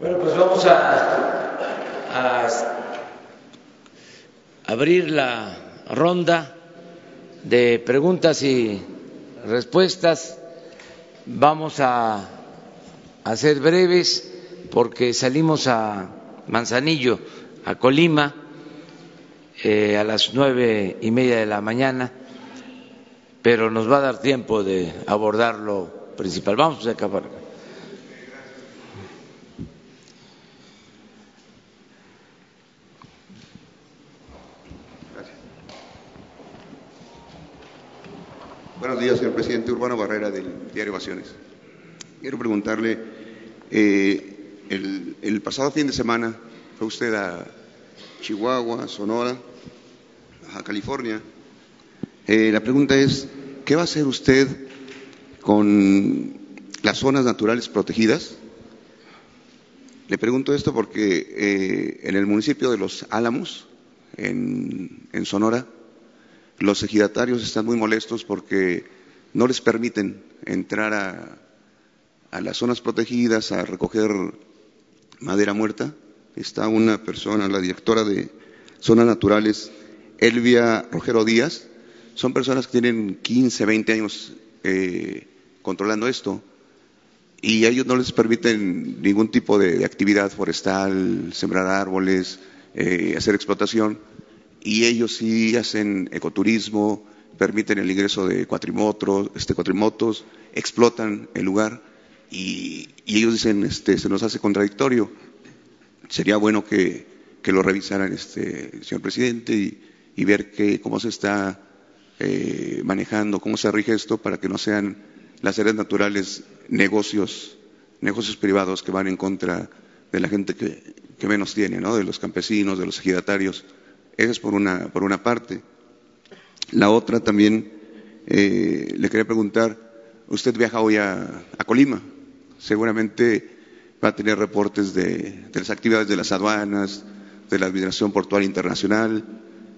Bueno, pues vamos a, abrir la ronda de preguntas y respuestas. Vamos a, a ser breves porque salimos a Manzanillo, a Colima, eh, a las nueve y media de la mañana, pero nos va a dar tiempo de abordar lo principal. Vamos a acabar. Señor presidente. Urbano Barrera, del diario Ovaciones. Quiero preguntarle, eh, el, pasado fin de semana fue usted a Chihuahua, Sonora, Baja California. Eh, la pregunta es, ¿qué va a hacer usted con las zonas naturales protegidas? Le pregunto esto porque eh, en el municipio de Los Álamos, en, en Sonora, los ejidatarios están muy molestos porque no les permiten entrar a, a las zonas protegidas a recoger madera muerta. Está una persona, la directora de Zonas Naturales, Elvia Rogero Díaz. Son personas que tienen 15, 20 años eh, controlando esto y a ellos no les permiten ningún tipo de, actividad forestal, sembrar árboles, eh, hacer explotación y ellos sí hacen ecoturismo, permiten el ingreso de cuatrimotos, este, cuatrimotos explotan el lugar y, ellos dicen, este, se nos hace contradictorio. Sería bueno que, lo revisaran, este, señor presidente, y, ver que, cómo se está eh, manejando, cómo se rige esto para que no sean las áreas naturales negocios, negocios privados que van en contra de la gente que, que menos tiene, ¿no? de los campesinos, de los ejidatarios. Eso es por una, por una parte. La otra también, eh, le quería preguntar, usted viaja hoy a, Colima, seguramente va a tener reportes de, de, las actividades de las aduanas, de la Administración Portuaria Internacional,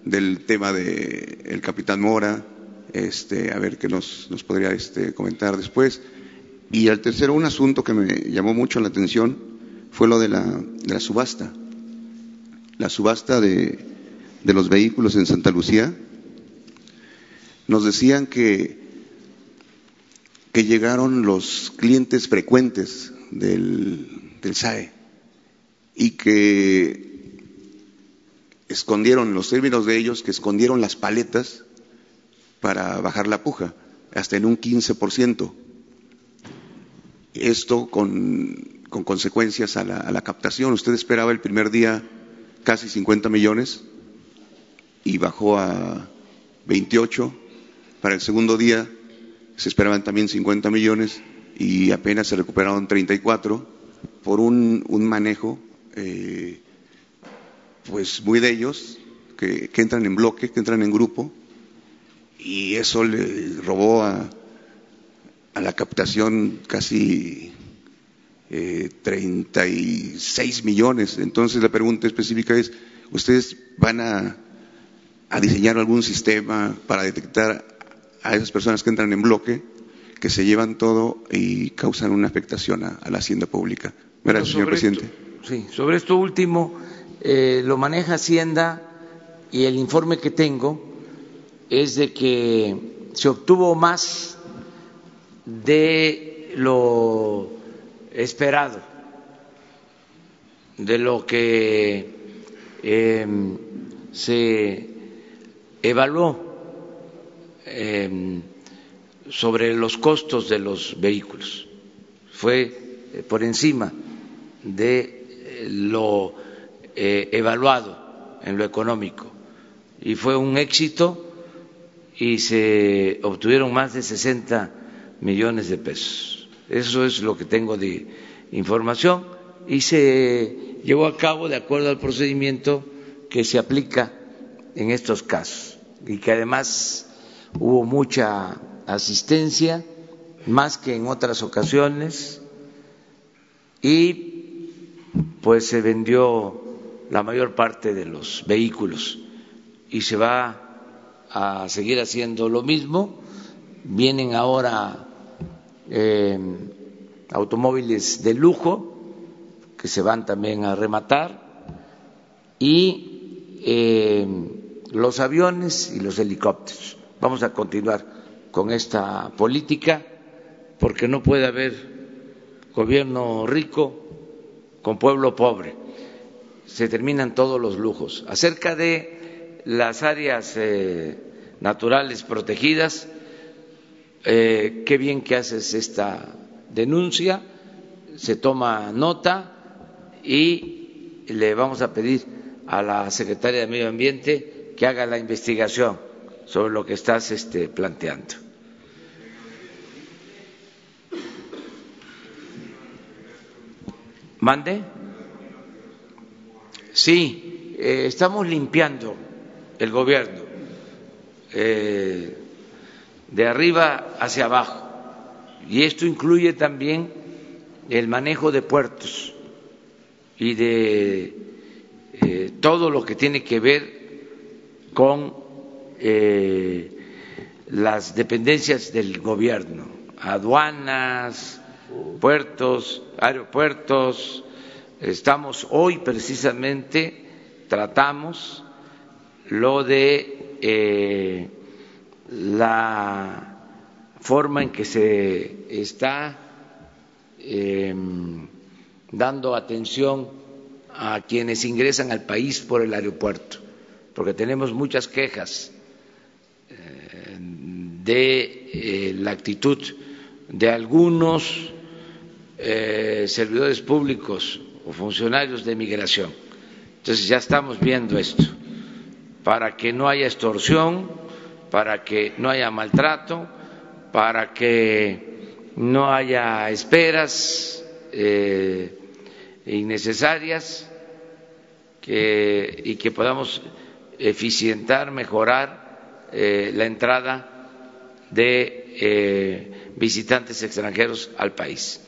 del tema del el capitán Mora, este, a ver qué nos, podría este, comentar después. Y al tercero, un asunto que me llamó mucho la atención fue lo de la, de la subasta. La subasta de, de los vehículos en Santa Lucía, nos decían que, que llegaron los clientes frecuentes del, del SAE y que escondieron los términos de ellos, que escondieron las paletas para bajar la puja, hasta en un 15%. Esto con, con consecuencias a la, a la captación. Usted esperaba el primer día casi 50 millones y bajó a 28. Para el segundo día se esperaban también 50 millones y apenas se recuperaron 34 por un, un manejo eh, pues muy de ellos que, que, entran en bloque, que entran en grupo y eso le robó a, a la captación casi eh, 36 millones. Entonces la pregunta específica es, ¿ustedes van a a diseñar algún sistema para detectar a esas personas que entran en bloque, que se llevan todo y causan una afectación a, a la hacienda pública. Gracias, señor presidente. Esto, sí, sobre esto último, eh, lo maneja Hacienda y el informe que tengo es de que se obtuvo más de lo esperado, de lo que eh, se evaluó eh, sobre los costos de los vehículos. Fue eh, por encima de lo eh, evaluado en lo económico y fue un éxito y se obtuvieron más de 60 millones de pesos. Eso es lo que tengo de información y se llevó a cabo de acuerdo al procedimiento que se aplica en estos casos y que además hubo mucha asistencia, más que en otras ocasiones, y pues se vendió la mayor parte de los vehículos y se va a seguir haciendo lo mismo. Vienen ahora eh, automóviles de lujo que se van también a rematar y eh, los aviones y los helicópteros. Vamos a continuar con esta política porque no puede haber gobierno rico con pueblo pobre. Se terminan todos los lujos. Acerca de las áreas eh, naturales protegidas, eh, qué bien que haces esta denuncia, se toma nota y le vamos a pedir a la secretaria de Medio Ambiente que haga la investigación sobre lo que estás este, planteando. ¿Mande? Sí, eh, estamos limpiando el gobierno eh, de arriba hacia abajo y esto incluye también el manejo de puertos y de eh, todo lo que tiene que ver con las dependencias del gobierno, aduanas, puertos, aeropuertos. Estamos hoy precisamente, tratamos lo de eh, la forma en que se está em, dando atención a quienes ingresan al país por el aeropuerto, porque tenemos muchas quejas eh, de eh, la actitud de algunos eh, servidores públicos o funcionarios de migración. Entonces ya estamos viendo esto, para que no haya extorsión, para que no haya maltrato, para que no haya esperas eh, innecesarias y que podamos eficientar, mejorar la entrada de visitantes extranjeros al país.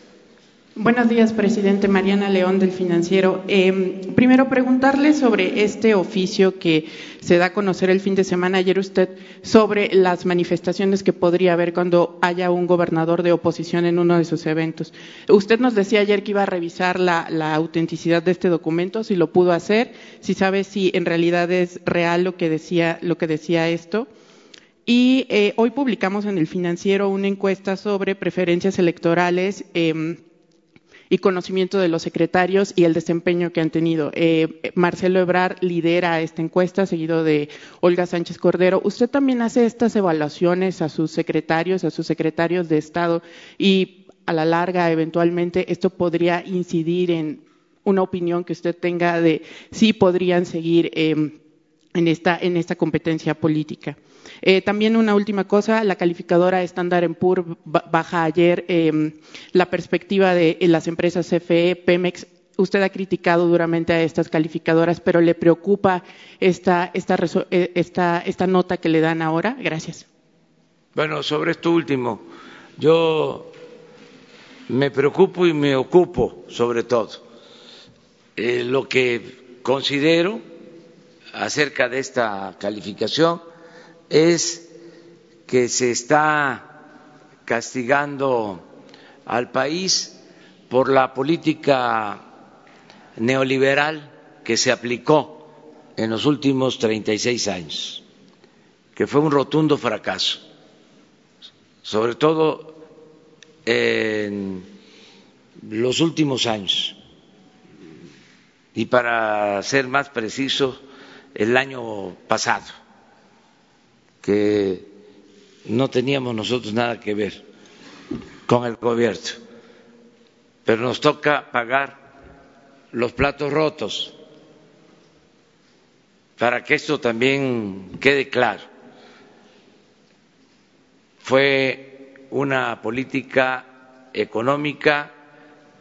Buenos días, presidente. Mariana León del Financiero. Eh, primero, preguntarle sobre este oficio que se da a conocer el fin de semana ayer usted sobre las manifestaciones que podría haber cuando haya un gobernador de oposición en uno de sus eventos. Usted nos decía ayer que iba a revisar la, autenticidad de este documento, si lo pudo hacer, si sabe si en realidad es real lo que decía, lo que decía esto. Y eh, hoy publicamos en el Financiero una encuesta sobre preferencias electorales. Eh, y conocimiento de los secretarios y el desempeño que han tenido. Eh, Marcelo Ebrar lidera esta encuesta, seguido de Olga Sánchez Cordero. ¿Usted también hace estas evaluaciones a sus secretarios, a sus secretarios de Estado y a la larga, eventualmente, esto podría incidir en una opinión que usted tenga de si podrían seguir em, en, esta, en esta competencia política? Eh, también una última cosa, la calificadora Standard Poor's baja ayer em, la perspectiva de las empresas CFE, Pemex. Usted ha criticado duramente a estas calificadoras, pero ¿le preocupa esta, esta, eh, esta, esta nota que le dan ahora? Gracias. Bueno, sobre esto último, yo me preocupo y me ocupo sobre todo. Eh, lo que considero acerca de esta calificación es que se está castigando al país por la política neoliberal que se aplicó en los últimos 36 años, que fue un rotundo fracaso, sobre todo en los últimos años. Y para ser más preciso, el año pasado que no teníamos nosotros nada que ver con el gobierno, pero nos toca pagar los platos rotos para que esto también quede claro. Fue una política económica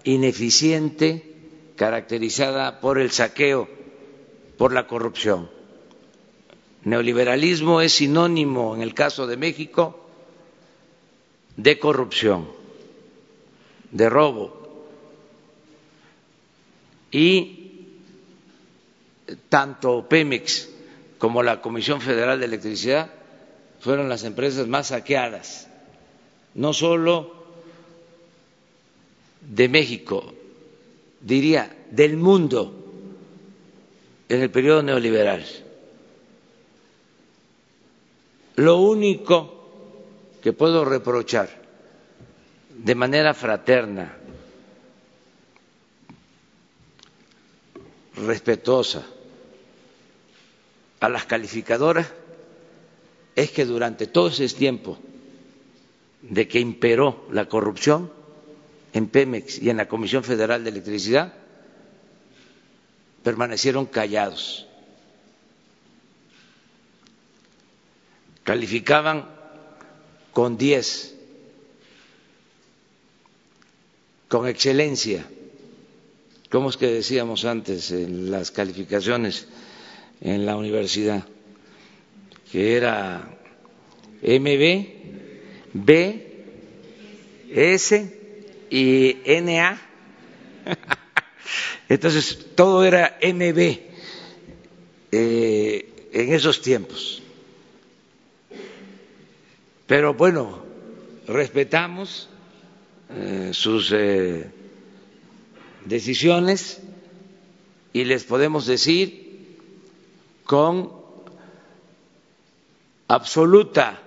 ineficiente caracterizada por el saqueo, por la corrupción Neoliberalismo es sinónimo, en el caso de México, de corrupción, de robo. Y tanto Pemex como la Comisión Federal de Electricidad fueron las empresas más saqueadas, no solo de México, diría del mundo en el periodo neoliberal. Lo único que puedo reprochar de manera fraterna, respetuosa a las calificadoras es que durante todo ese tiempo de que imperó la corrupción en Pemex y en la Comisión Federal de Electricidad, permanecieron callados. Calificaban con diez, con excelencia, como es que decíamos antes en las calificaciones en la universidad, que era MB, B, S y NA. Entonces, todo era MB eh, en esos tiempos. Pero bueno, respetamos eh, sus eh, decisiones y les podemos decir con absoluta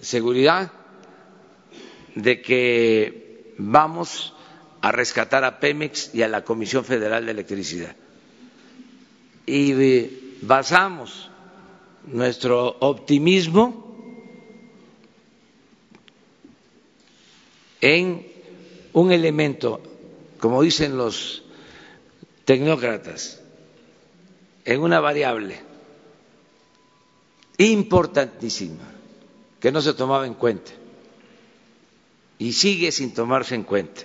seguridad de que vamos a rescatar a Pemex y a la Comisión Federal de Electricidad. Y eh, basamos nuestro optimismo en un elemento, como dicen los tecnócratas, en una variable importantísima que no se tomaba en cuenta y sigue sin tomarse en cuenta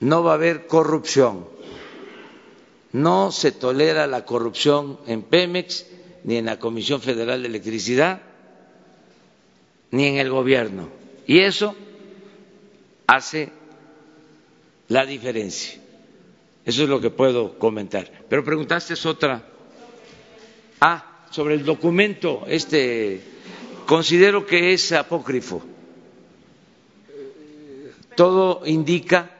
no va a haber corrupción. No se tolera la corrupción en Pemex, ni en la Comisión Federal de Electricidad, ni en el gobierno. Y eso hace la diferencia. Eso es lo que puedo comentar. Pero preguntaste otra. Ah, sobre el documento, este, considero que es apócrifo. Todo indica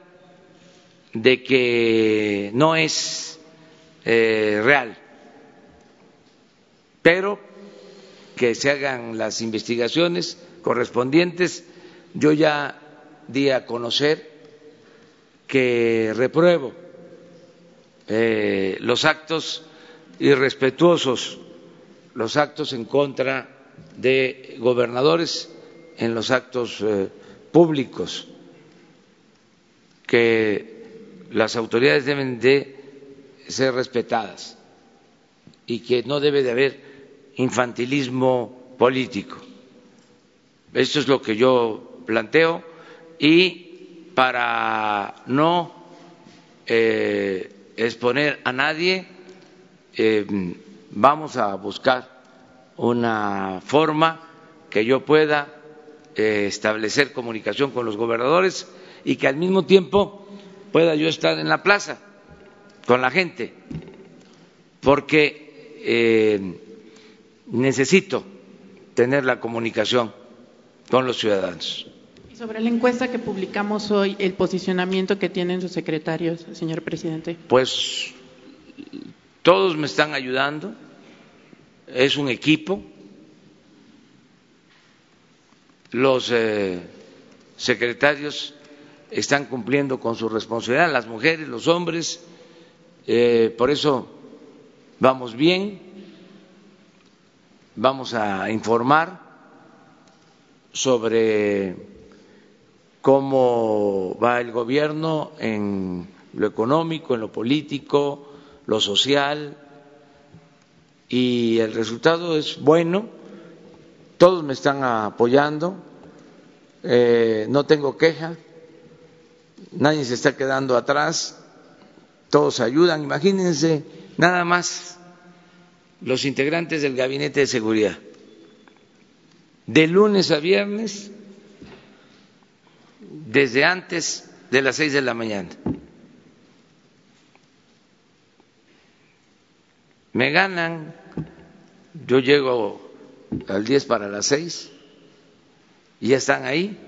de que no es eh, real, pero que se hagan las investigaciones correspondientes. Yo ya di a conocer que repruebo eh, los actos irrespetuosos, los actos en contra de gobernadores en los actos eh, públicos, que las autoridades deben de ser respetadas y que no debe de haber infantilismo político. Esto es lo que yo planteo y para no eh, exponer a nadie eh, vamos a buscar una forma que yo pueda eh, establecer comunicación con los gobernadores y que al mismo tiempo pueda yo estar en la plaza con la gente, porque eh, necesito tener la comunicación con los ciudadanos. Y sobre la encuesta que publicamos hoy, el posicionamiento que tienen sus secretarios, señor presidente. Pues todos me están ayudando, es un equipo, los eh, secretarios están cumpliendo con su responsabilidad, las mujeres, los hombres, eh, por eso vamos bien, vamos a informar sobre cómo va el gobierno en lo económico, en lo político, lo social, y el resultado es bueno, todos me están apoyando, eh, no tengo queja nadie se está quedando atrás, todos ayudan. Imagínense nada más los integrantes del Gabinete de Seguridad. De lunes a viernes, desde antes de las seis de la mañana. Me ganan, yo llego al diez para las seis y ya están ahí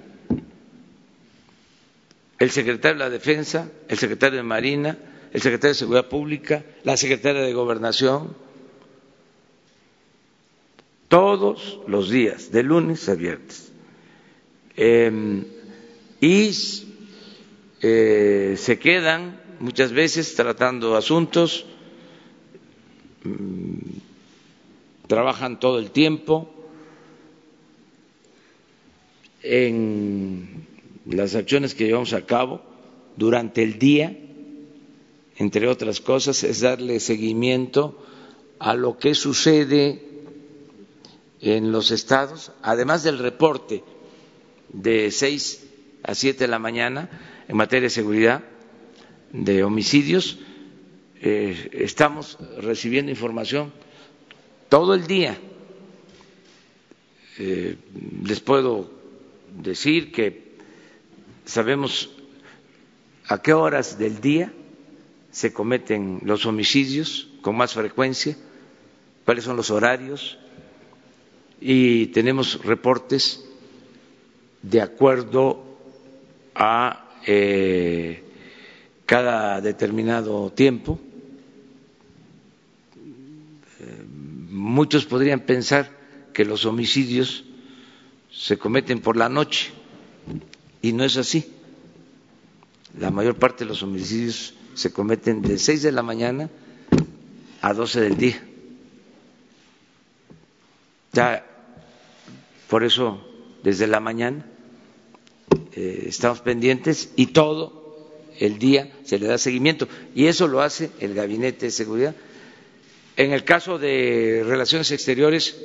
el secretario de la Defensa, el secretario de Marina, el secretario de Seguridad Pública, la secretaria de Gobernación, todos los días, de lunes a viernes. Em, y eh, se quedan muchas veces tratando asuntos, mm, trabajan todo el tiempo en las acciones que llevamos a cabo durante el día, entre otras cosas, es darle seguimiento a lo que sucede en los estados, además del reporte de seis a siete de la mañana en materia de seguridad, de homicidios, eh, estamos recibiendo información todo el día. Eh, les puedo decir que sabemos a qué horas del día se cometen los homicidios con más frecuencia, cuáles son los horarios y tenemos reportes de acuerdo a eh, cada determinado tiempo. Eh, muchos podrían pensar que los homicidios se cometen por la noche y no es así. La mayor parte de los homicidios se cometen de 6 de la mañana a 12 del día. Ya, por eso, desde la mañana eh, estamos pendientes y todo el día se le da seguimiento. Y eso lo hace el Gabinete de Seguridad. En el caso de relaciones exteriores,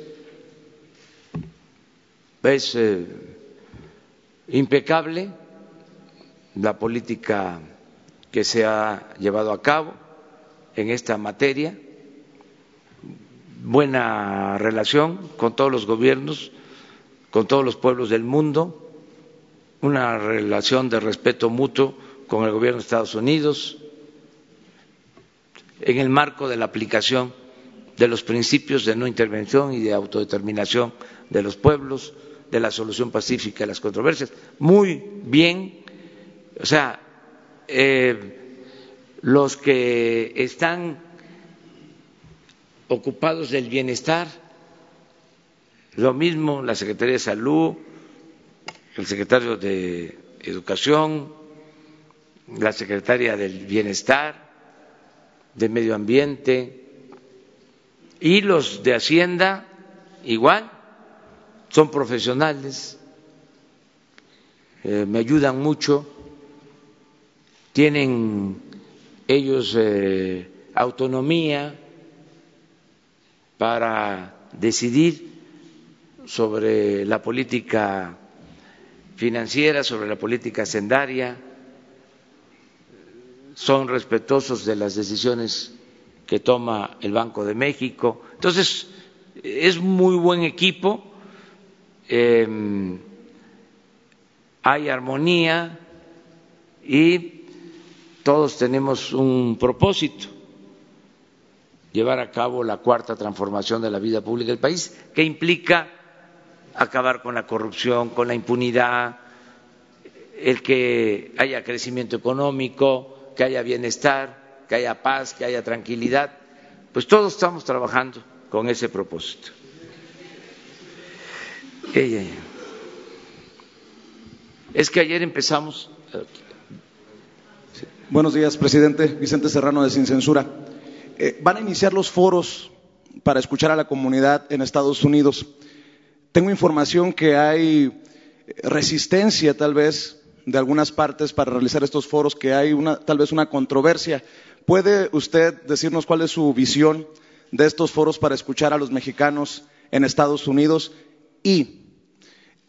es eh, impecable la política que se ha llevado a cabo en esta materia, buena relación con todos los gobiernos, con todos los pueblos del mundo, una relación de respeto mutuo con el gobierno de Estados Unidos, en el marco de la aplicación de los principios de no intervención y de autodeterminación de los pueblos, de la solución pacífica de las controversias. Muy bien, o sea, eh, los que están ocupados del bienestar, lo mismo la Secretaría de Salud, el secretario de Educación, la secretaria del Bienestar, de Medio Ambiente y los de Hacienda igual, son profesionales, eh, me ayudan mucho, tienen ellos eh, autonomía para decidir sobre la política financiera, sobre la política sendaria, son respetuosos de las decisiones que toma el Banco de México. Entonces, es muy buen equipo, em, hay armonía y todos tenemos un propósito, llevar a cabo la cuarta transformación de la vida pública del país, que implica acabar con la corrupción, con la impunidad, el que haya crecimiento económico, que haya bienestar, que haya paz, que haya tranquilidad. Pues todos estamos trabajando con ese propósito. Es que ayer empezamos. Buenos días, presidente. Vicente Serrano de Sin Censura. Eh, van a iniciar los foros para escuchar a la comunidad en Estados Unidos. Tengo información que hay resistencia, tal vez, de algunas partes para realizar estos foros, que hay una, tal vez una controversia. ¿Puede usted decirnos cuál es su visión de estos foros para escuchar a los mexicanos en Estados Unidos? Y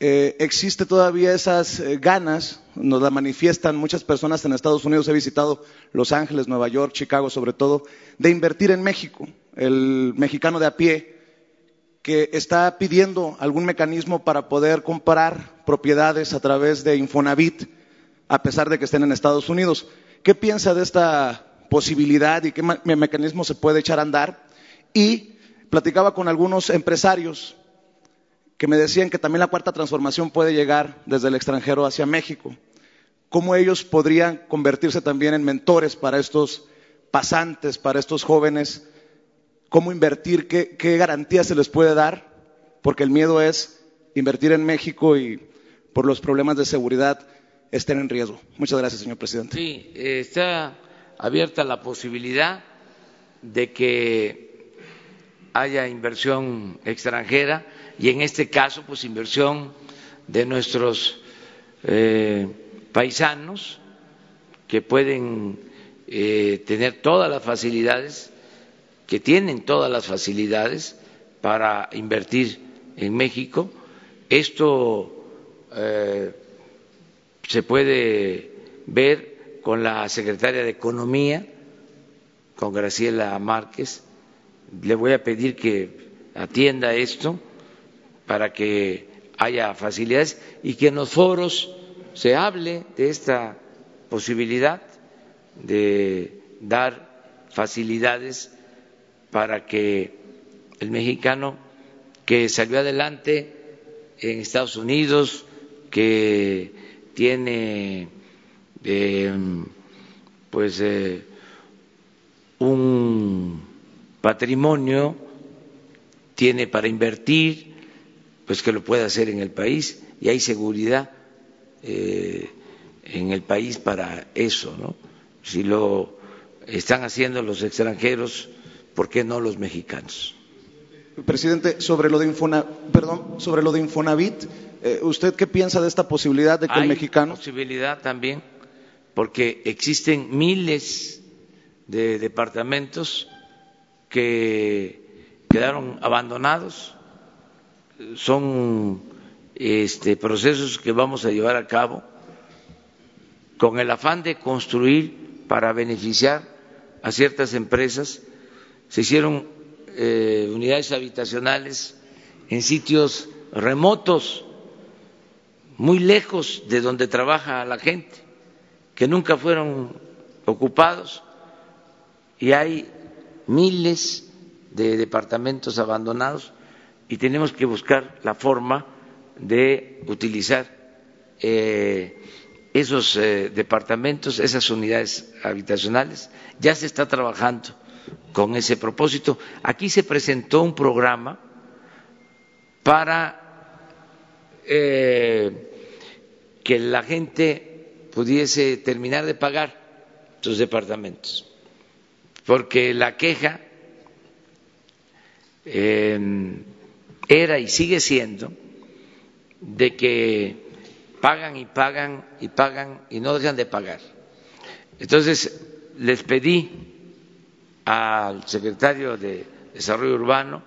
eh, existe todavía esas eh, ganas, nos la manifiestan muchas personas en Estados Unidos, he visitado Los Ángeles, Nueva York, Chicago sobre todo, de invertir en México. El mexicano de a pie que está pidiendo algún mecanismo para poder comprar propiedades a través de Infonavit, a pesar de que estén en Estados Unidos. ¿Qué piensa de esta posibilidad y qué mecanismo se puede echar a andar? Y platicaba con algunos empresarios que me decían que también la cuarta transformación puede llegar desde el extranjero hacia México. cómo ellos podrían convertirse también en mentores para estos pasantes, para estos jóvenes, cómo invertir, qué, qué garantías se les puede dar, porque el miedo es invertir en México y por los problemas de seguridad estén en riesgo. Muchas gracias, señor presidente. Sí, está abierta la posibilidad de que haya inversión extranjera y en este caso, pues inversión de nuestros eh, paisanos que pueden eh, tener todas las facilidades, que tienen todas las facilidades para invertir en México. Esto eh, se puede ver con la secretaria de Economía, con Graciela Márquez. Le voy a pedir que atienda esto para que haya facilidades y que en los foros se hable de esta posibilidad de dar facilidades para que el mexicano que salió adelante en Estados Unidos, que tiene eh, pues eh, un patrimonio, tiene para invertir, pues que lo pueda hacer en el país y hay seguridad eh, en el país para eso, ¿no? Si lo están haciendo los extranjeros, ¿por qué no los mexicanos? Presidente, sobre lo de, Infona, perdón, sobre lo de Infonavit, eh, ¿usted qué piensa de esta posibilidad de que Hay el mexicano... posibilidad también, porque existen miles de departamentos que quedaron abandonados, son este, procesos que vamos a llevar a cabo con el afán de construir para beneficiar a ciertas empresas. Se hicieron eh, unidades habitacionales en sitios remotos, muy lejos de donde trabaja la gente, que nunca fueron ocupados y hay miles de departamentos abandonados y tenemos que buscar la forma de utilizar eh, esos eh, departamentos, esas unidades habitacionales. Ya se está trabajando con ese propósito. Aquí se presentó un programa para eh, que la gente pudiese terminar de pagar sus departamentos, porque la queja eh, era y sigue siendo de que pagan y pagan y pagan y no dejan de pagar. Entonces, les pedí al secretario de Desarrollo Urbano,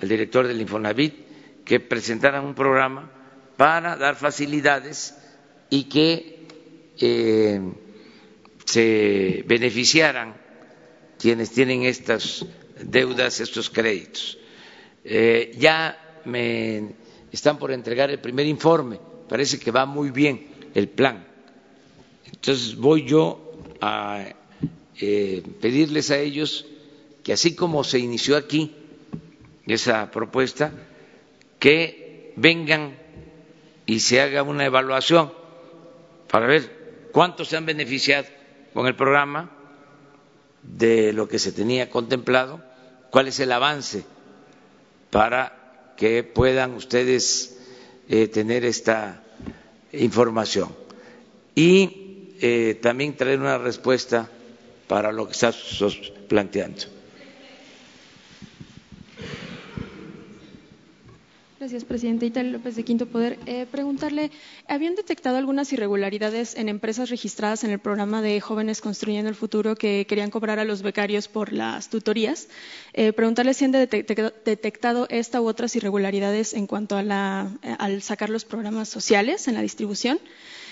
al director del Infonavit, que presentaran un programa para dar facilidades y que eh, se beneficiaran quienes tienen estas deudas, estos créditos. Eh, ya me están por entregar el primer informe, parece que va muy bien el plan. Entonces voy yo a eh, pedirles a ellos que así como se inició aquí esa propuesta, que vengan y se haga una evaluación para ver cuántos se han beneficiado con el programa de lo que se tenía contemplado, cuál es el avance para que puedan ustedes eh, tener esta información. Y eh, también traer una respuesta para lo que está planteando. Gracias, presidente. Italia López de Quinto Poder. Eh, preguntarle, ¿habían detectado algunas irregularidades en empresas registradas en el programa de Jóvenes Construyendo el Futuro que querían cobrar a los becarios por las tutorías? Eh, preguntarle si han detectado esta u otras irregularidades en cuanto a la, al sacar los programas sociales en la distribución.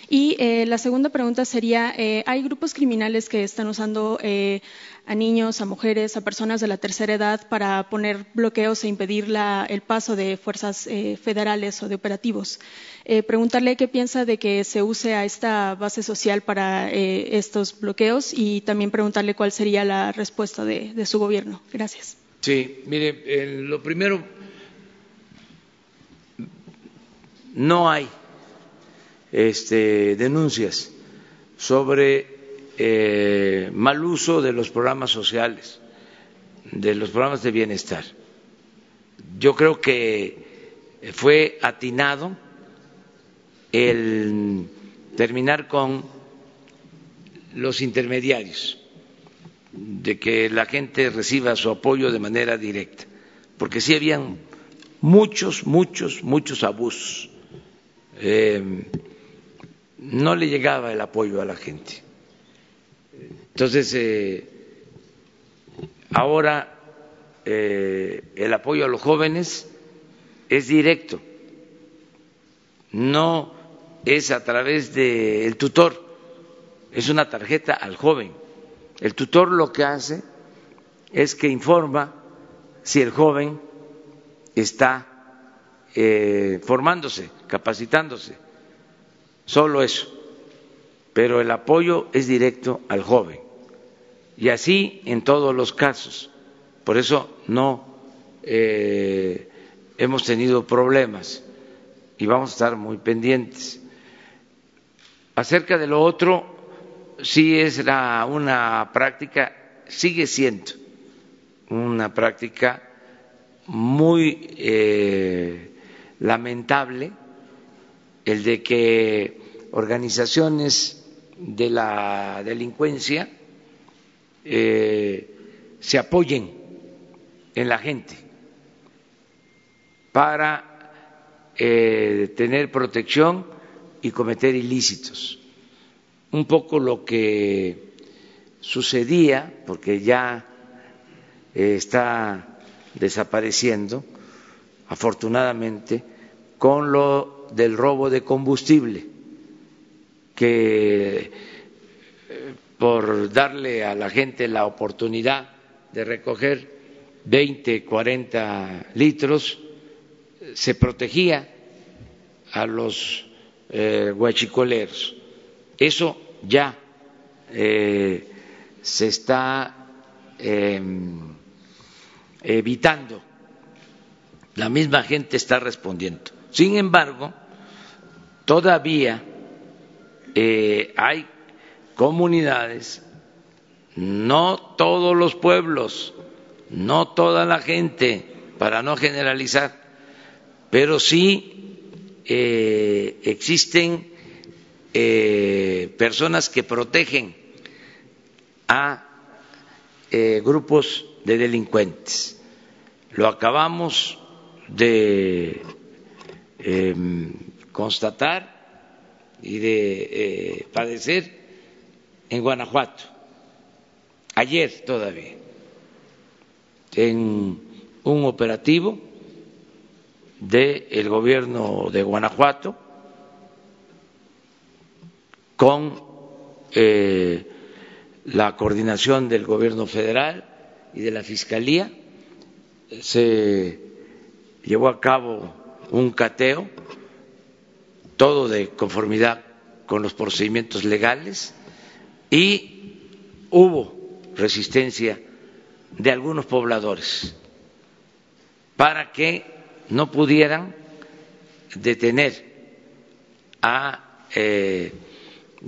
Y eh, la segunda pregunta sería, eh, ¿hay grupos criminales que están usando eh, a niños, a mujeres, a personas de la tercera edad para poner bloqueos e impedir la, el paso de fuerzas eh, federales o de operativos? Preguntarle qué piensa de que se use a esta base social para estos bloqueos y también preguntarle cuál sería la respuesta de, de su gobierno. Gracias. Sí, mire, lo primero, no hay este, denuncias sobre eh, mal uso de los programas sociales, de los programas de bienestar. Yo creo que fue atinado el terminar con los intermediarios, de que la gente reciba su apoyo de manera directa, porque sí habían muchos, muchos, muchos abusos. Eh, no le llegaba el apoyo a la gente. Entonces, eh, ahora eh, el apoyo a los jóvenes es directo, no es a través del tutor, es una tarjeta al joven. El tutor lo que hace es que informa si el joven está eh, formándose, capacitándose, solo eso, pero el apoyo es directo al joven. Y así en todos los casos. Por eso no eh, hemos tenido problemas y vamos a estar muy pendientes. Acerca de lo otro, sí es una práctica, sigue siendo una práctica muy eh, lamentable el de que organizaciones de la delincuencia eh, se apoyen en la gente para eh, tener protección y cometer ilícitos. Un poco lo que sucedía, porque ya eh, está desapareciendo, afortunadamente, con lo del robo de combustible, que eh, por darle a la gente la oportunidad de recoger 20, 40 litros, se protegía a los eh, huachicoleros. Eso ya eh, se está em, evitando. La misma gente está respondiendo. Sin embargo, todavía eh, hay comunidades, no todos los pueblos, no toda la gente, para no generalizar, pero sí eh, existen eh, personas que protegen a grupos de delincuentes. Lo acabamos de em, constatar y de eh, padecer en Guanajuato, ayer todavía, en un operativo del gobierno de Guanajuato con eh, la coordinación del gobierno federal y de la Fiscalía se llevó a cabo un cateo, todo de conformidad con los procedimientos legales y hubo resistencia de algunos pobladores para que no pudieran detener a eh,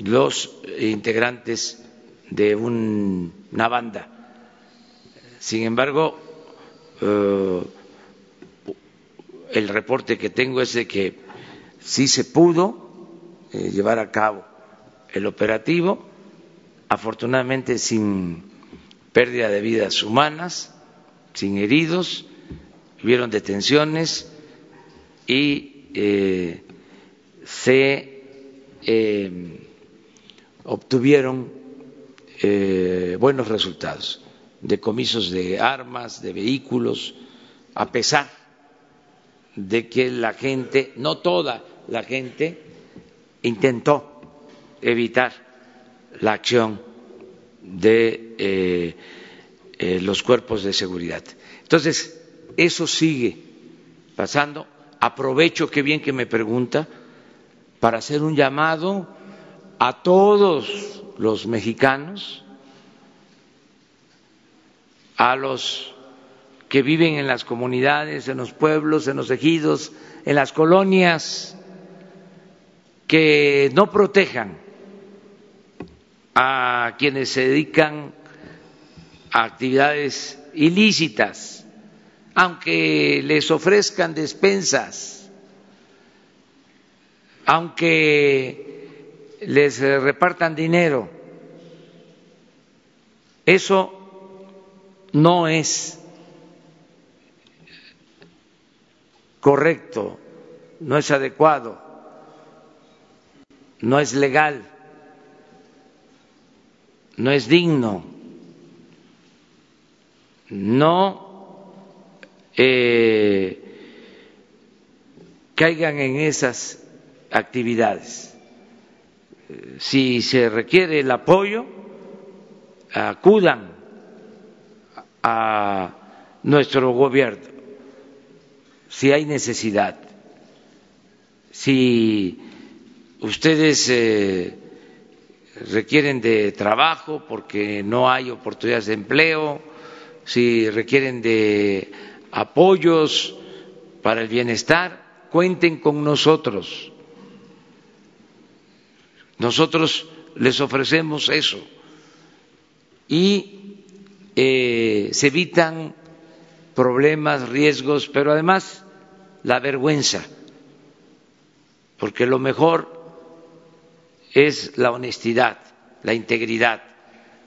los integrantes de una banda. Sin embargo, eh, el reporte que tengo es de que sí se pudo eh, llevar a cabo el operativo, afortunadamente sin pérdida de vidas humanas, sin heridos, hubieron detenciones y eh, se obtuvieron buenos resultados decomisos de armas, de vehículos, a pesar de que la gente, no toda la gente, intentó evitar la acción de eh, eh, los cuerpos de seguridad. Entonces, eso sigue pasando. Aprovecho, qué bien que me pregunta, para hacer un llamado a todos los mexicanos a los que viven en las comunidades, en los pueblos, en los ejidos, en las colonias, que no protejan a quienes se dedican a actividades ilícitas, aunque les ofrezcan despensas, aunque les repartan dinero. Eso no es correcto, no es adecuado, no es legal, no es digno, no eh, caigan en esas actividades. Si se requiere el apoyo, acudan a nuestro gobierno si hay necesidad. Si ustedes eh, requieren de trabajo porque no hay oportunidades de empleo, si requieren de apoyos para el bienestar, cuenten con nosotros. Nosotros les ofrecemos eso y eh, se evitan problemas, riesgos, pero además la vergüenza, porque lo mejor es la honestidad, la integridad,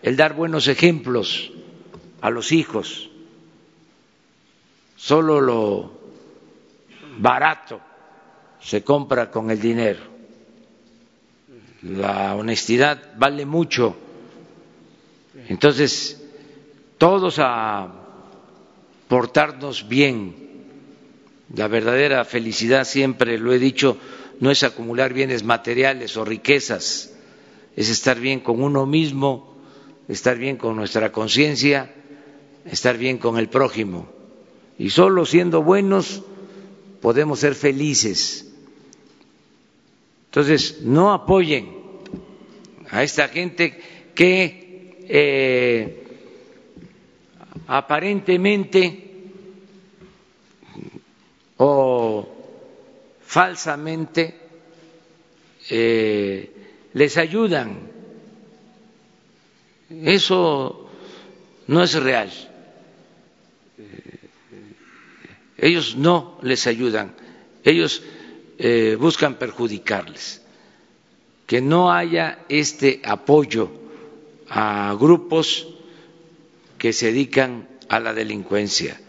el dar buenos ejemplos a los hijos. Solo lo barato se compra con el dinero. La honestidad vale mucho. Entonces, todos a portarnos bien. La verdadera felicidad, siempre lo he dicho, no es acumular bienes materiales o riquezas, es estar bien con uno mismo, estar bien con nuestra conciencia, estar bien con el prójimo. Y solo siendo buenos podemos ser felices. Entonces, no apoyen a esta gente que eh, aparentemente o falsamente eh, les ayudan. Eso no es real. Eh, ellos no les ayudan, ellos eh, buscan perjudicarles. Que no haya este apoyo a grupos que se dedican a la delincuencia.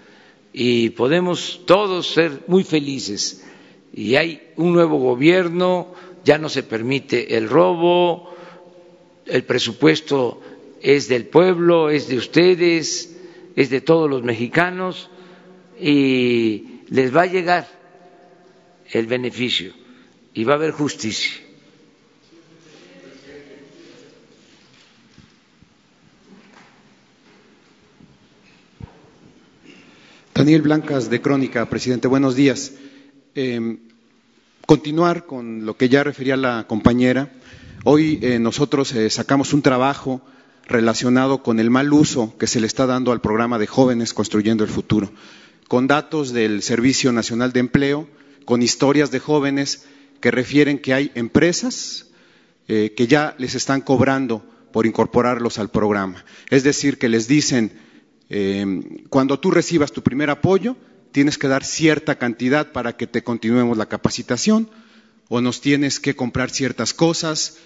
Y podemos todos ser muy felices. Y hay un nuevo gobierno, ya no se permite el robo, el presupuesto es del pueblo, es de ustedes, es de todos los mexicanos y les va a llegar el beneficio y va a haber justicia. Daniel Blancas, de Crónica, presidente, buenos días. Em, continuar con lo que ya refería la compañera. Hoy eh, nosotros eh, sacamos un trabajo relacionado con el mal uso que se le está dando al programa de jóvenes construyendo el futuro, con datos del Servicio Nacional de Empleo, con historias de jóvenes que refieren que hay empresas eh, que ya les están cobrando por incorporarlos al programa. Es decir, que les dicen, eh, cuando tú recibas tu primer apoyo, tienes que dar cierta cantidad para que te continuemos la capacitación, o nos tienes que comprar ciertas cosas,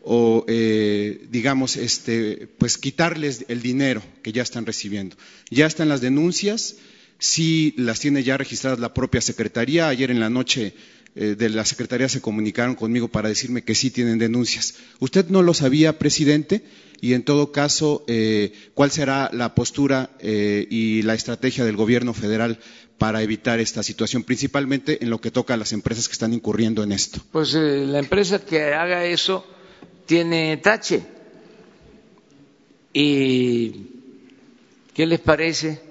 o eh, digamos, este, pues quitarles el dinero que ya están recibiendo. Ya están las denuncias, sí las tiene ya registradas la propia Secretaría. Ayer en la noche eh, de la Secretaría se comunicaron conmigo para decirme que sí tienen denuncias. ¿Usted no lo sabía, presidente? Y, en todo caso, eh, cuál será la postura eh, y la estrategia del Gobierno federal para evitar esta situación, principalmente en lo que toca a las empresas que están incurriendo en esto. Pues eh, la empresa que haga eso tiene tache. ¿Y qué les parece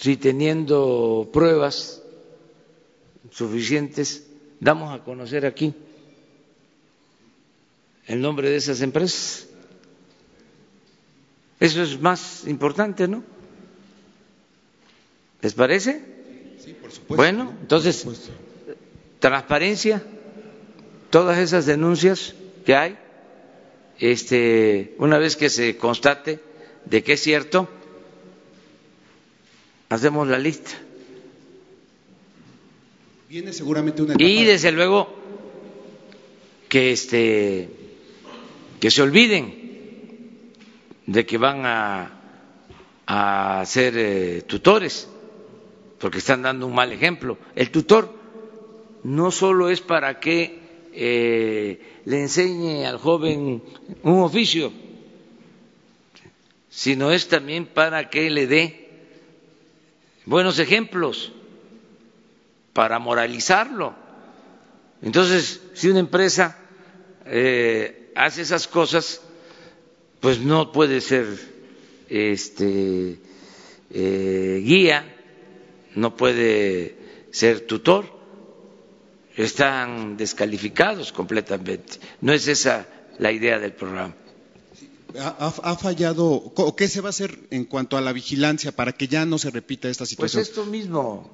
si teniendo pruebas suficientes damos a conocer aquí el nombre de esas empresas. Eso es más importante, ¿no? ¿Les parece? Sí, por supuesto. Bueno, entonces, transparencia, todas esas denuncias que hay, este, una vez que se constate de que es cierto, hacemos la lista. Viene seguramente una y desde luego que este que se olviden de que van a, a ser eh, tutores, porque están dando un mal ejemplo. El tutor no solo es para que eh, le enseñe al joven un oficio, sino es también para que le dé buenos ejemplos, para moralizarlo. Entonces, si una empresa eh, hace esas cosas, pues no puede ser este eh, guía, no puede ser tutor, están descalificados completamente. No es esa la idea del programa. ¿Ha, fallado o qué se va a hacer en cuanto a la vigilancia para que ya no se repita esta pues situación? Pues esto mismo.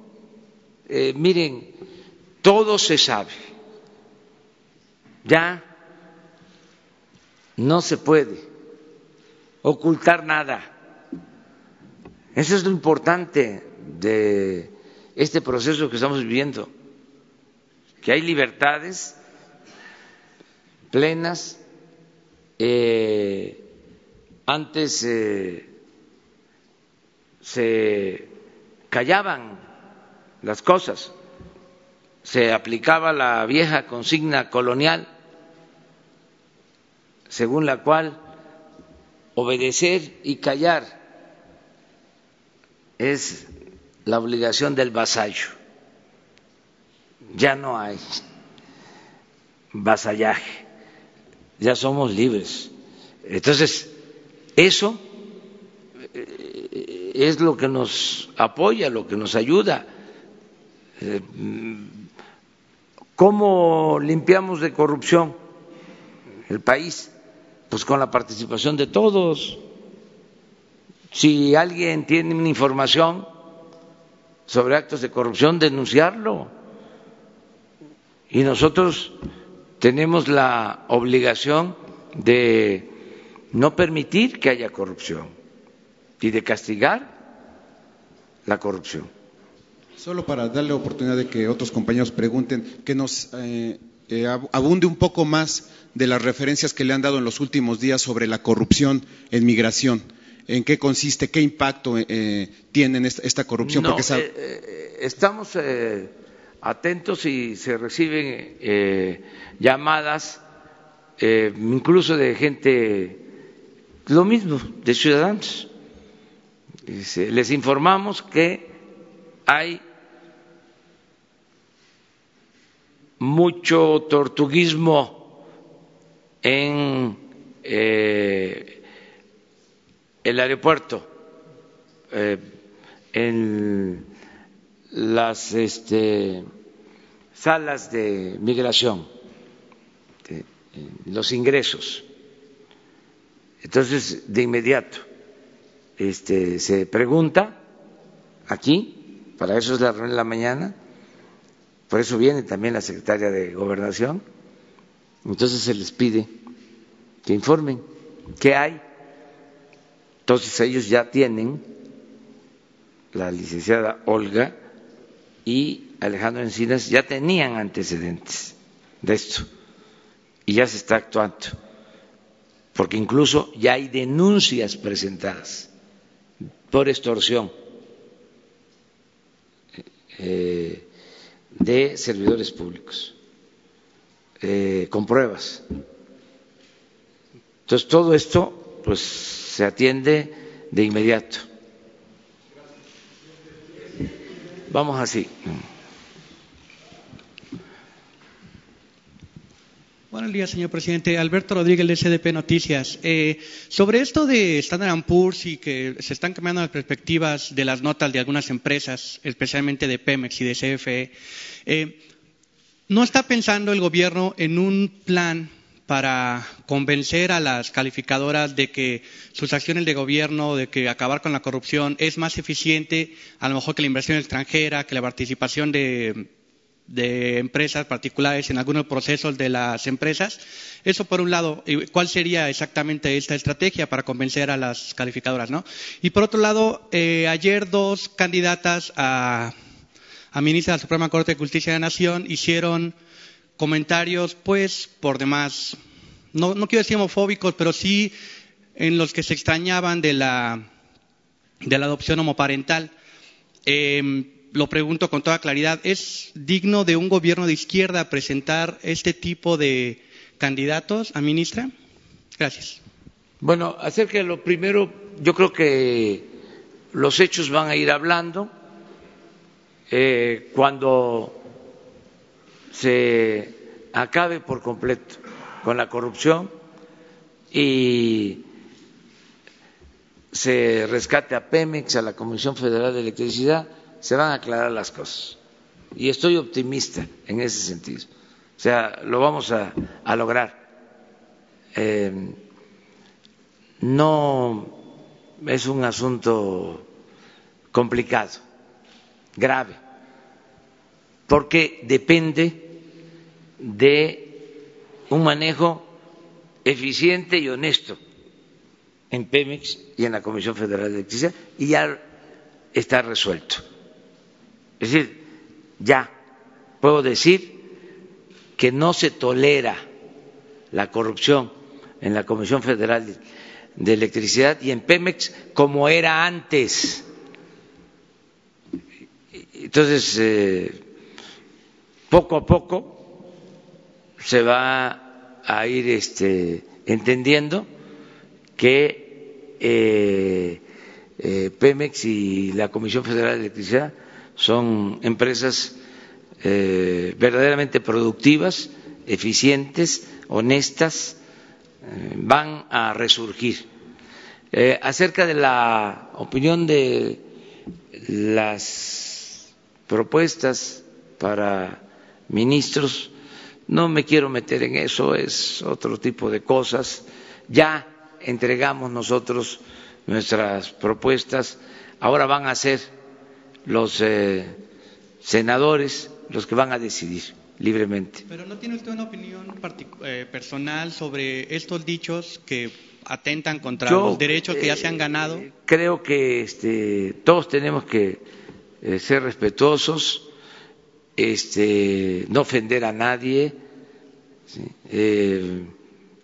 Eh, miren, todo se sabe. Ya no se puede ocultar nada. Eso es lo importante de este proceso que estamos viviendo, que hay libertades plenas. Eh, antes eh, se callaban las cosas, se aplicaba la vieja consigna colonial, según la cual obedecer y callar es la obligación del vasallo. Ya no hay vasallaje, ya somos libres. Entonces, eso eh, es lo que nos apoya, lo que nos ayuda. Eh, ¿Cómo limpiamos de corrupción el país? Pues con la participación de todos. Si alguien tiene una información sobre actos de corrupción, denunciarlo. Y nosotros tenemos la obligación de no permitir que haya corrupción y de castigar la corrupción. Solo para darle oportunidad de que otros compañeros pregunten, que nos eh, eh, abunde un poco más de las referencias que le han dado en los últimos días sobre la corrupción en migración. ¿En qué consiste? ¿Qué impacto eh, tiene esta, corrupción? Porque estamos atentos y se reciben llamadas incluso de gente lo mismo de ciudadanos. Les informamos que hay mucho tortuguismo en eh, el aeropuerto, eh, en las este, salas de migración, los ingresos. Entonces, de inmediato, este, se pregunta aquí, para eso es la reunión de la mañana, por eso viene también la secretaria de Gobernación, entonces se les pide que informen qué hay. Entonces ellos ya tienen, la licenciada Olga y Alejandro Encinas ya tenían antecedentes de esto y ya se está actuando porque incluso ya hay denuncias presentadas por extorsión eh, de servidores públicos, eh, con pruebas. Entonces, todo esto pues, se atiende de inmediato. Vamos así. Buenos días, señor presidente. Alberto Rodríguez, de SDP Noticias. Eh, sobre esto de Standard Poor's y que se están cambiando las perspectivas de las notas de algunas empresas, especialmente de Pemex y de CFE, eh, ¿no está pensando el gobierno en un plan para convencer a las calificadoras de que sus acciones de gobierno, de que acabar con la corrupción es más eficiente, a lo mejor que la inversión extranjera, que la participación de de empresas particulares en algunos procesos de las empresas. Eso por un lado, ¿cuál sería exactamente esta estrategia para convencer a las calificadoras? ¿no? Y por otro lado, eh, ayer dos candidatas a, ministra de la Suprema Corte de Justicia de la Nación hicieron comentarios, pues, por demás, no, no quiero decir homofóbicos, pero sí en los que se extrañaban de la, de la adopción homoparental. Eh, lo pregunto con toda claridad, ¿es digno de un gobierno de izquierda presentar este tipo de candidatos a ministra? Gracias. Bueno, acerca de lo primero, yo creo que los hechos van a ir hablando. Eh, cuando se acabe por completo con la corrupción y se rescate a Pemex, a la Comisión Federal de Electricidad, se van a aclarar las cosas. Y estoy optimista en ese sentido. O sea, lo vamos a, lograr. Eh, no es un asunto complicado, grave, porque depende de un manejo eficiente y honesto en Pemex y en la Comisión Federal de Electricidad y ya está resuelto. Es decir, ya puedo decir que no se tolera la corrupción en la Comisión Federal de Electricidad y en Pemex como era antes. Entonces, eh, poco a poco se va a ir este, entendiendo que eh, eh, Pemex y la Comisión Federal de Electricidad son empresas eh, verdaderamente productivas, eficientes, honestas, eh, van a resurgir. Eh, acerca de la opinión de las propuestas para ministros, no me quiero meter en eso, es otro tipo de cosas. Ya entregamos nosotros nuestras propuestas, ahora van a ser los eh, senadores los que van a decidir libremente. Pero no tiene usted una opinión eh, personal sobre estos dichos que atentan contra los derechos que ya se han eh, ganado. creo que este, todos tenemos que ser respetuosos, este, no ofender a nadie,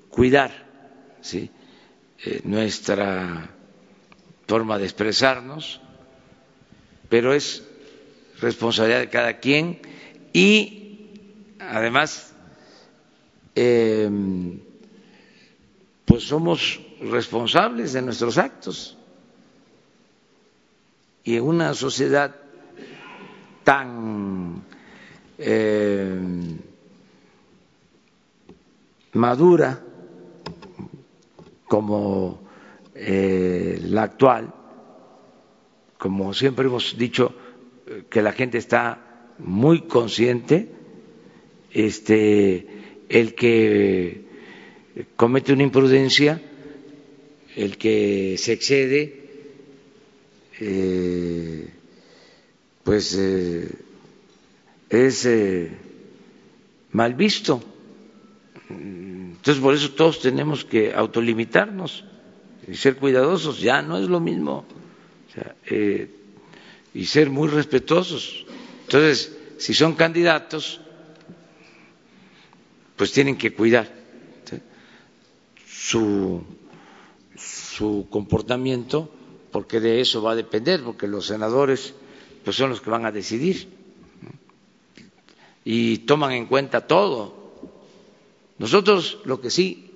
cuidar nuestra forma de expresarnos pero es responsabilidad de cada quien y además em, pues somos responsables de nuestros actos. Y en una sociedad tan em, madura como eh, la actual como siempre hemos dicho, eh, que la gente está muy consciente, este, el que comete una imprudencia, el que se excede, eh, pues eh, es mal visto. Entonces, por eso todos tenemos que autolimitarnos y ser cuidadosos. Ya no es lo mismo eh, y ser muy respetuosos. Entonces, si son candidatos, pues tienen que cuidar su, su comportamiento, porque de eso va a depender, porque los senadores pues son los que van a decidir y toman en cuenta todo. Nosotros lo que sí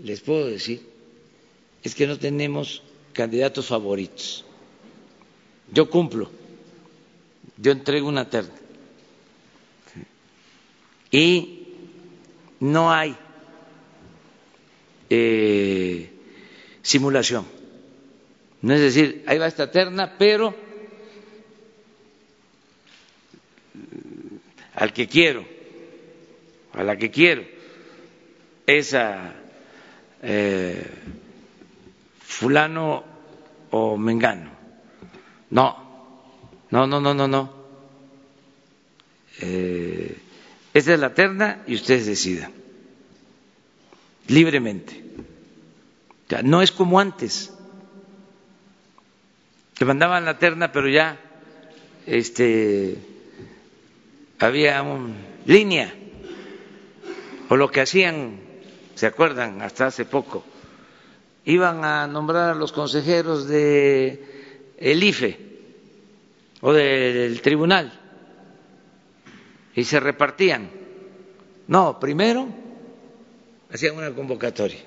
les puedo decir es que no tenemos candidatos favoritos. Yo cumplo, yo entrego una terna. Y no hay eh, simulación. No es decir, ahí va esta terna, pero al que quiero, a la que quiero, esa eh, fulano o mengano. No, no, no, no, no, no. Eh, Esta es la terna y ustedes decidan libremente. no es como antes, que mandaban la terna, pero ya este, había una línea, o lo que hacían, ¿se acuerdan? Hasta hace poco, iban a nombrar a los consejeros de el IFE o del tribunal y se repartían. No, primero hacían una convocatoria.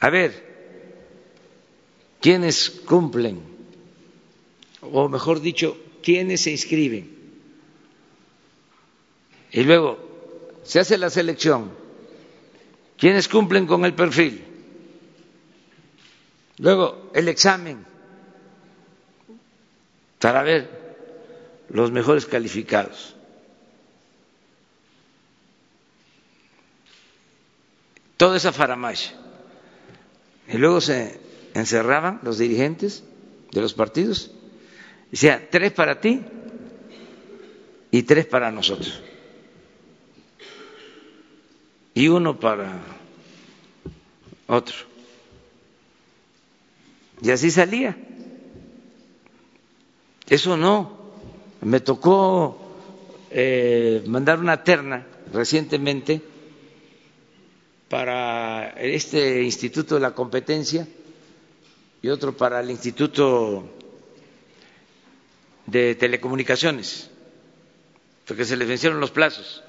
A ver, ¿quiénes cumplen? O mejor dicho, ¿quiénes se inscriben? Y luego se hace la selección. ¿Quiénes cumplen con el perfil? Luego el examen para ver los mejores calificados. toda esa faramaya. Y luego se encerraban los dirigentes de los partidos. Decía, tres para ti y tres para nosotros. Y uno para otro. Y así salía. Eso no. Me tocó eh, mandar una terna recientemente para este Instituto de la Competencia y otro para el Instituto de Telecomunicaciones, porque se les vencieron los plazos.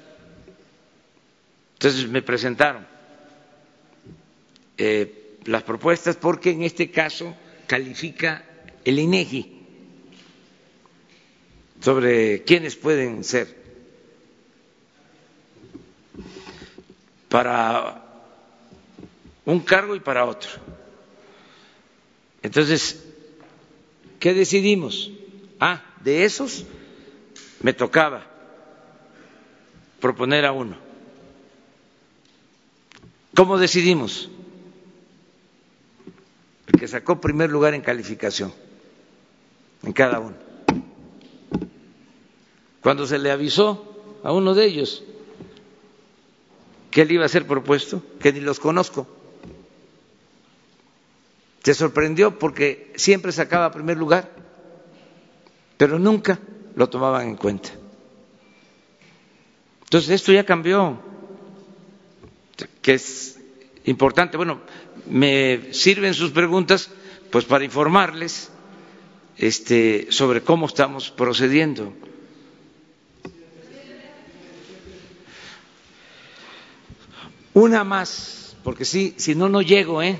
Entonces me presentaron eh, las propuestas porque en este caso califica el INEGI sobre quiénes pueden ser para un cargo y para otro. Entonces, ¿qué decidimos? Ah, de esos me tocaba proponer a uno. ¿Cómo decidimos? El que sacó primer lugar en calificación, en cada uno. Cuando se le avisó a uno de ellos que él iba a ser propuesto, que ni los conozco, se sorprendió porque siempre sacaba primer lugar, pero nunca lo tomaban en cuenta. Entonces esto ya cambió, que es importante. Bueno, me sirven sus preguntas pues para informarles este, sobre cómo estamos procediendo. Una más, porque sí, si no, no llego, ¿eh?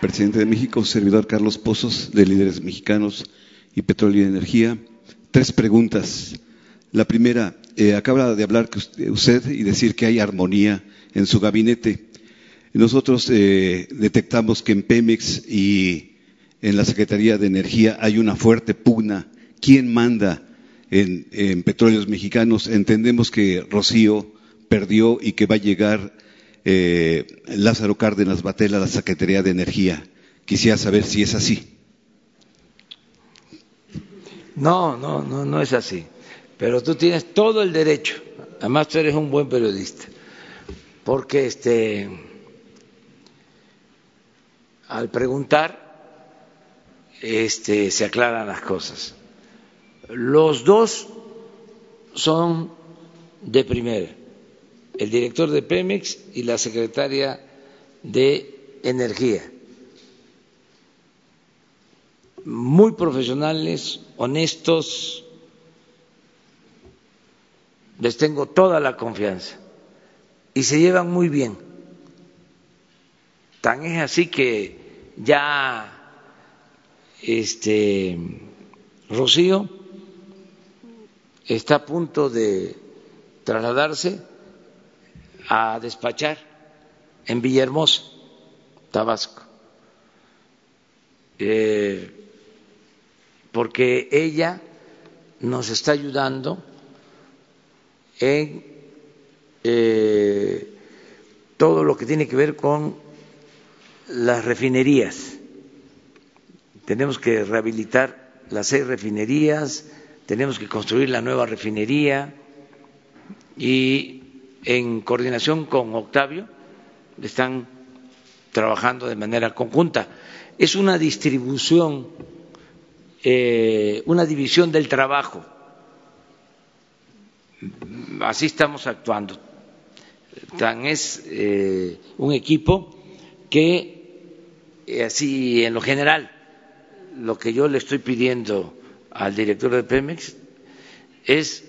presidente de México, servidor Carlos Pozos, de Líderes Mexicanos y Petróleo y Energía. Tres preguntas. La primera, eh, acaba de hablar usted y decir que hay armonía en su gabinete. Nosotros eh, detectamos que en Pemex y en la Secretaría de Energía hay una fuerte pugna. ¿Quién manda en, Petróleos Mexicanos? Entendemos que Rocío perdió y que va a llegar eh, Lázaro Cárdenas Batela, la Secretaría de Energía. Quisiera saber si es así. No, no, no, no es así. Pero tú tienes todo el derecho. Además, tú eres un buen periodista. Porque este, al preguntar, este, se aclaran las cosas. Los dos son de primera el director de Pemex y la secretaria de Energía. Muy profesionales, honestos, les tengo toda la confianza y se llevan muy bien. Tan es así que ya este Rocío está a punto de trasladarse a despachar en Villahermosa, Tabasco, eh, porque ella nos está ayudando en eh, todo lo que tiene que ver con las refinerías. Tenemos que rehabilitar las seis refinerías, tenemos que construir la nueva refinería y en coordinación con Octavio están trabajando de manera conjunta. Es una distribución, eh, una división del trabajo. Así estamos actuando. Tan es eh, un equipo que, eh, así en lo general, lo que yo le estoy pidiendo al director de Pemex es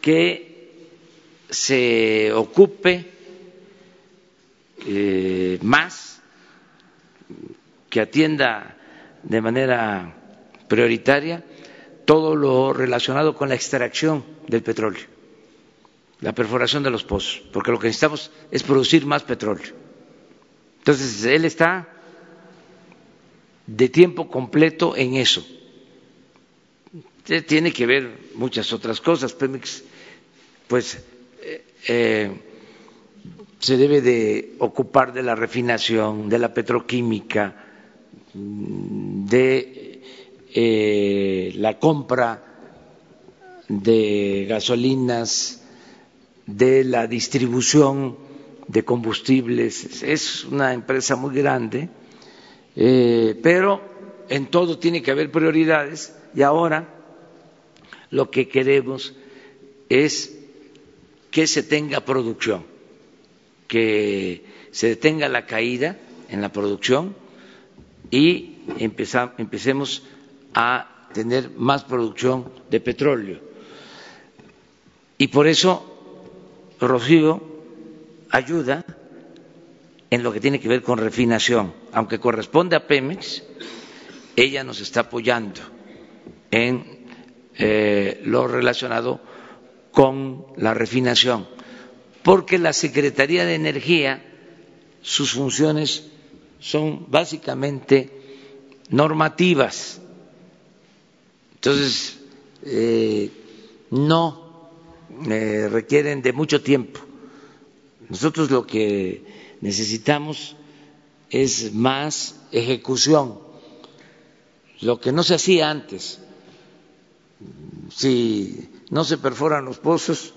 que se ocupe eh, más, que atienda de manera prioritaria todo lo relacionado con la extracción del petróleo, la perforación de los pozos, porque lo que necesitamos es producir más petróleo. Entonces, él está de tiempo completo en eso. Tiene que ver muchas otras cosas. Pemex, pues, eh, se debe de ocupar de la refinación, de la petroquímica, de eh, la compra de gasolinas, de la distribución de combustibles. Es una empresa muy grande eh, pero en todo tiene que haber prioridades y ahora lo que queremos es que se tenga producción, que se detenga la caída en la producción y empecemos a tener más producción de petróleo. Y por eso Rocío ayuda en lo que tiene que ver con refinación. Aunque corresponde a Pemex, ella nos está apoyando en eh, lo relacionado con la refinación, porque la Secretaría de Energía, sus funciones son básicamente normativas. Entonces, eh, no eh, requieren de mucho tiempo. Nosotros lo que necesitamos es más ejecución, lo que no se hacía antes. Si no se perforan los pozos,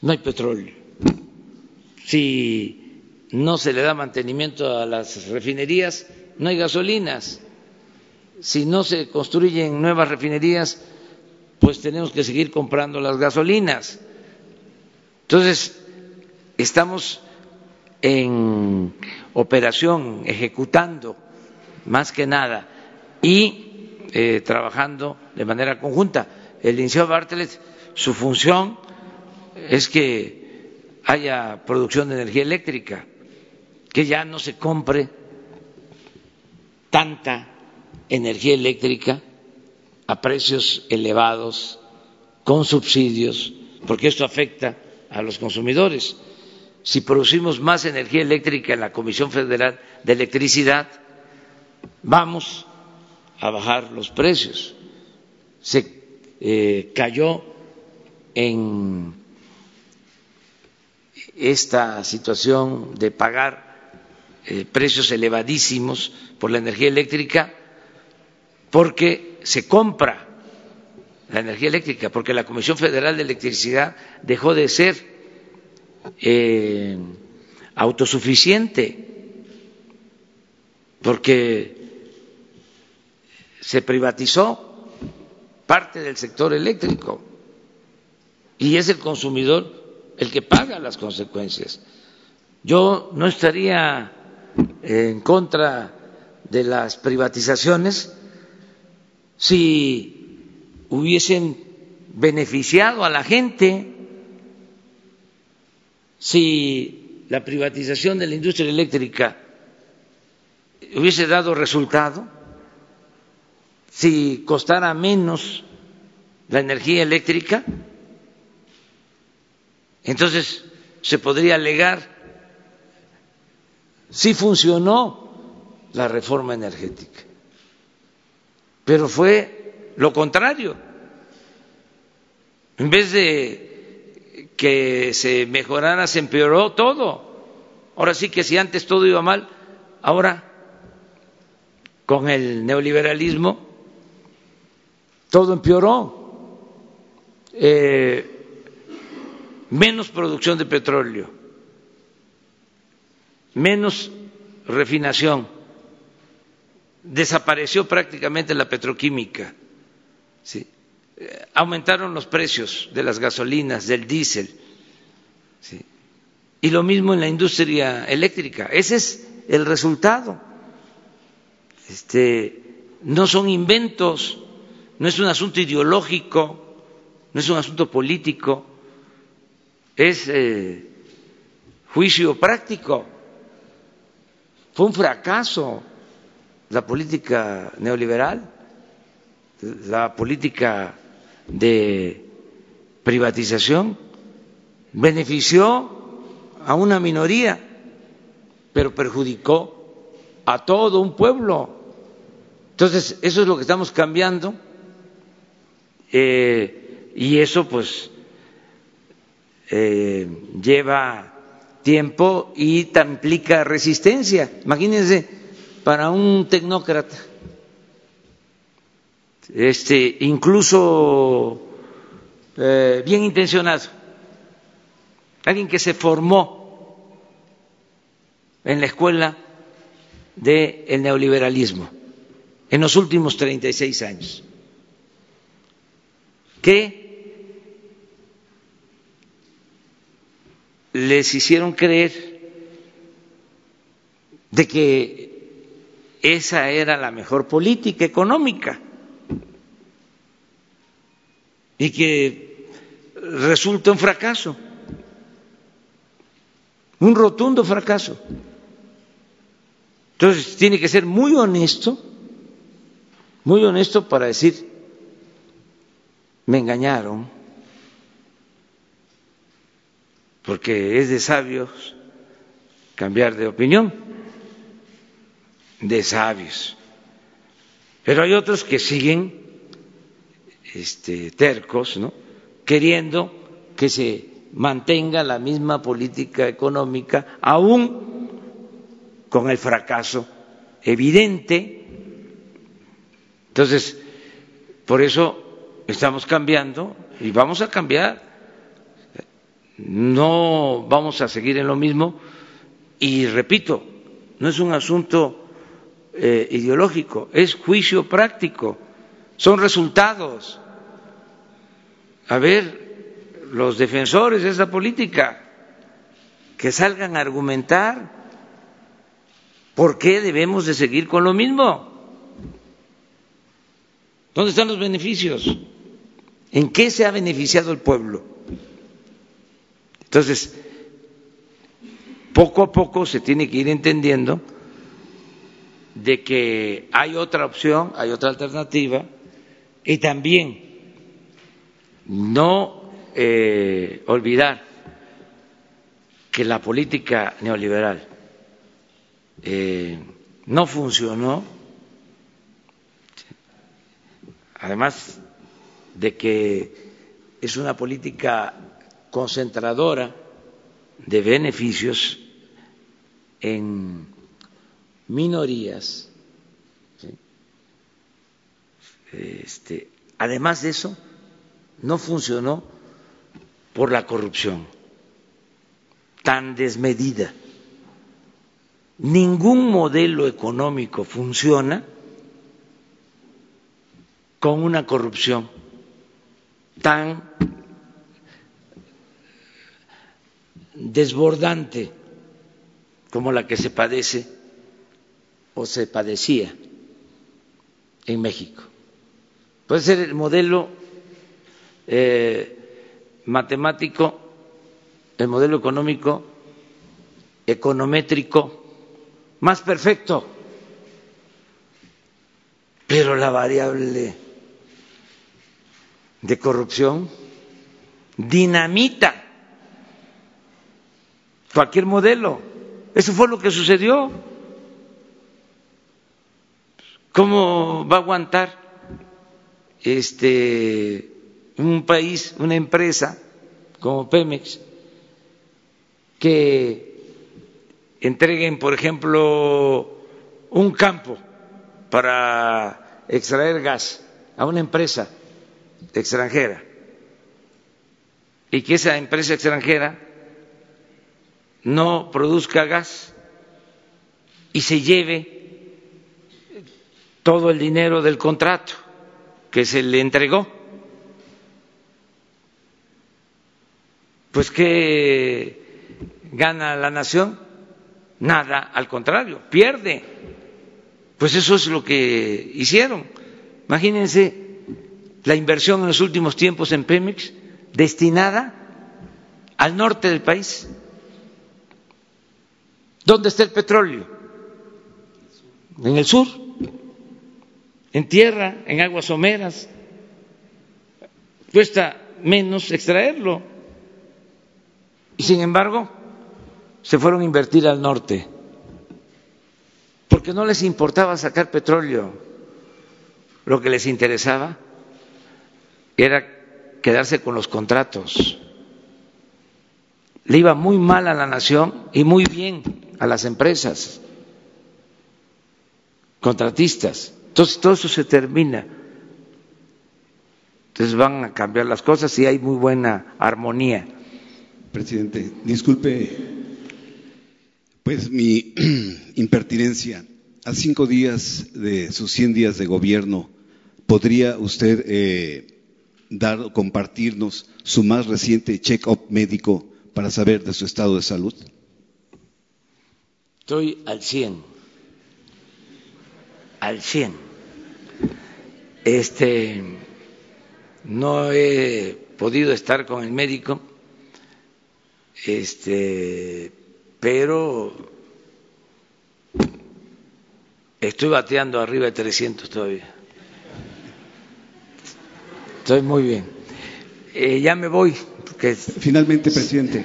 no hay petróleo. Si no se le da mantenimiento a las refinerías, no hay gasolinas. Si no se construyen nuevas refinerías, pues tenemos que seguir comprando las gasolinas. Entonces, estamos en operación, ejecutando más que nada y eh, trabajando de manera conjunta. El Liceo Bartlett, su función es que haya producción de energía eléctrica, que ya no se compre tanta energía eléctrica a precios elevados, con subsidios, porque esto afecta a los consumidores si producimos más energía eléctrica en la Comisión Federal de Electricidad, vamos a bajar los precios. Se eh, cayó en esta situación de pagar eh, precios elevadísimos por la energía eléctrica porque se compra la energía eléctrica, porque la Comisión Federal de Electricidad dejó de ser eh, autosuficiente, porque se privatizó parte del sector eléctrico y es el consumidor el que paga las consecuencias. Yo no estaría en contra de las privatizaciones si hubiesen beneficiado a la gente si la privatización de la industria eléctrica hubiese dado resultado, si costara menos la energía eléctrica, entonces se podría alegar si funcionó la reforma energética. Pero fue lo contrario. En vez de que se mejorara, se empeoró todo. Ahora sí que si antes todo iba mal, ahora con el neoliberalismo todo empeoró. Eh, menos producción de petróleo, menos refinación, desapareció prácticamente la petroquímica. Eh, aumentaron los precios de las gasolinas, del diésel, y lo mismo en la industria eléctrica. Ese es el resultado. Este, no son inventos, no es un asunto ideológico, no es un asunto político, es eh, juicio práctico. Fue un fracaso la política neoliberal, la política de privatización, benefició a una minoría, pero perjudicó a todo un pueblo. Entonces, eso es lo que estamos cambiando eh, y eso pues eh, lleva tiempo y implica resistencia. Imagínense para un tecnócrata, este, incluso eh, bien intencionado, alguien que se formó en la escuela del neoliberalismo en los últimos 36 años, que les hicieron creer de que esa era la mejor política económica y que resulta un fracaso, un rotundo fracaso. Entonces tiene que ser muy honesto, muy honesto para decir, me engañaron, porque es de sabios cambiar de opinión, de sabios. Pero hay otros que siguen este, tercos, ¿no? queriendo que se mantenga la misma política económica, aún con el fracaso evidente. Entonces, por eso estamos cambiando y vamos a cambiar no vamos a seguir en lo mismo y repito, no es un asunto eh, ideológico, es juicio práctico, son resultados. A ver, los defensores de esa política que salgan a argumentar por qué debemos de seguir con lo mismo. ¿Dónde están los beneficios? ¿En qué se ha beneficiado el pueblo? Entonces, poco a poco se tiene que ir entendiendo de que hay otra opción, hay otra alternativa y también no eh, olvidar que la política neoliberal eh, no funcionó, además de que es una política concentradora de beneficios en minorías. Este, además de eso, no funcionó por la corrupción tan desmedida. Ningún modelo económico funciona con una corrupción tan desbordante como la que se padece o se padecía en México. Puede ser el modelo eh, matemático, el modelo económico, econométrico más perfecto, pero la variable de corrupción dinamita cualquier modelo. Eso fue lo que sucedió. ¿Cómo va a aguantar este un país, una empresa como Pemex que entreguen, por ejemplo, un campo para extraer gas a una empresa extranjera y que esa empresa extranjera no produzca gas y se lleve todo el dinero del contrato que se le entregó. Pues ¿qué gana la nación? Nada, al contrario, pierde. Pues eso es lo que hicieron. Imagínense la inversión en los últimos tiempos en Pemex destinada al norte del país. ¿Dónde está el petróleo? En el sur, en tierra, en aguas someras. Cuesta menos extraerlo. Y sin embargo, se fueron a invertir al norte, porque no les importaba sacar petróleo. Lo que les interesaba era quedarse con los contratos. Le iba muy mal a la nación y muy bien a las empresas contratistas. Entonces todo eso se termina. Entonces van a cambiar las cosas y hay muy buena armonía. Presidente, disculpe pues mi impertinencia. A cinco días de sus 100 días de gobierno, ¿podría usted eh, dar, compartirnos su más reciente check-up médico para saber de su estado de salud? Estoy al 100. Al 100. Este, no he podido estar con el médico, este, pero estoy bateando arriba de 300 todavía. Estoy muy bien. Eh, ya me voy. Porque... Finalmente, presidente.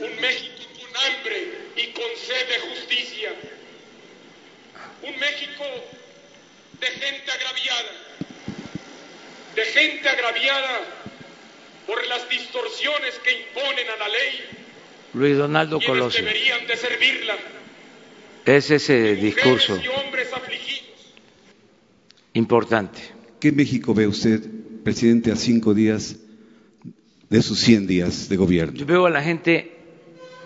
Un México con hambre y con sed de justicia. Un México de gente agraviada. De gente agraviada por las distorsiones que imponen a la ley. Luis Donaldo Colosio. deberían de servirla es ese discurso importante. ¿Qué México ve usted, presidente, a cinco días de sus 100 días de gobierno? Yo veo a la gente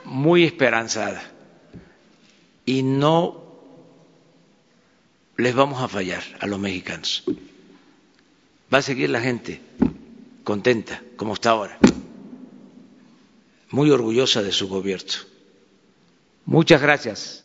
muy esperanzada y no les vamos a fallar a los mexicanos. Va a seguir la gente contenta, como está ahora, muy orgullosa de su gobierno. Muchas gracias.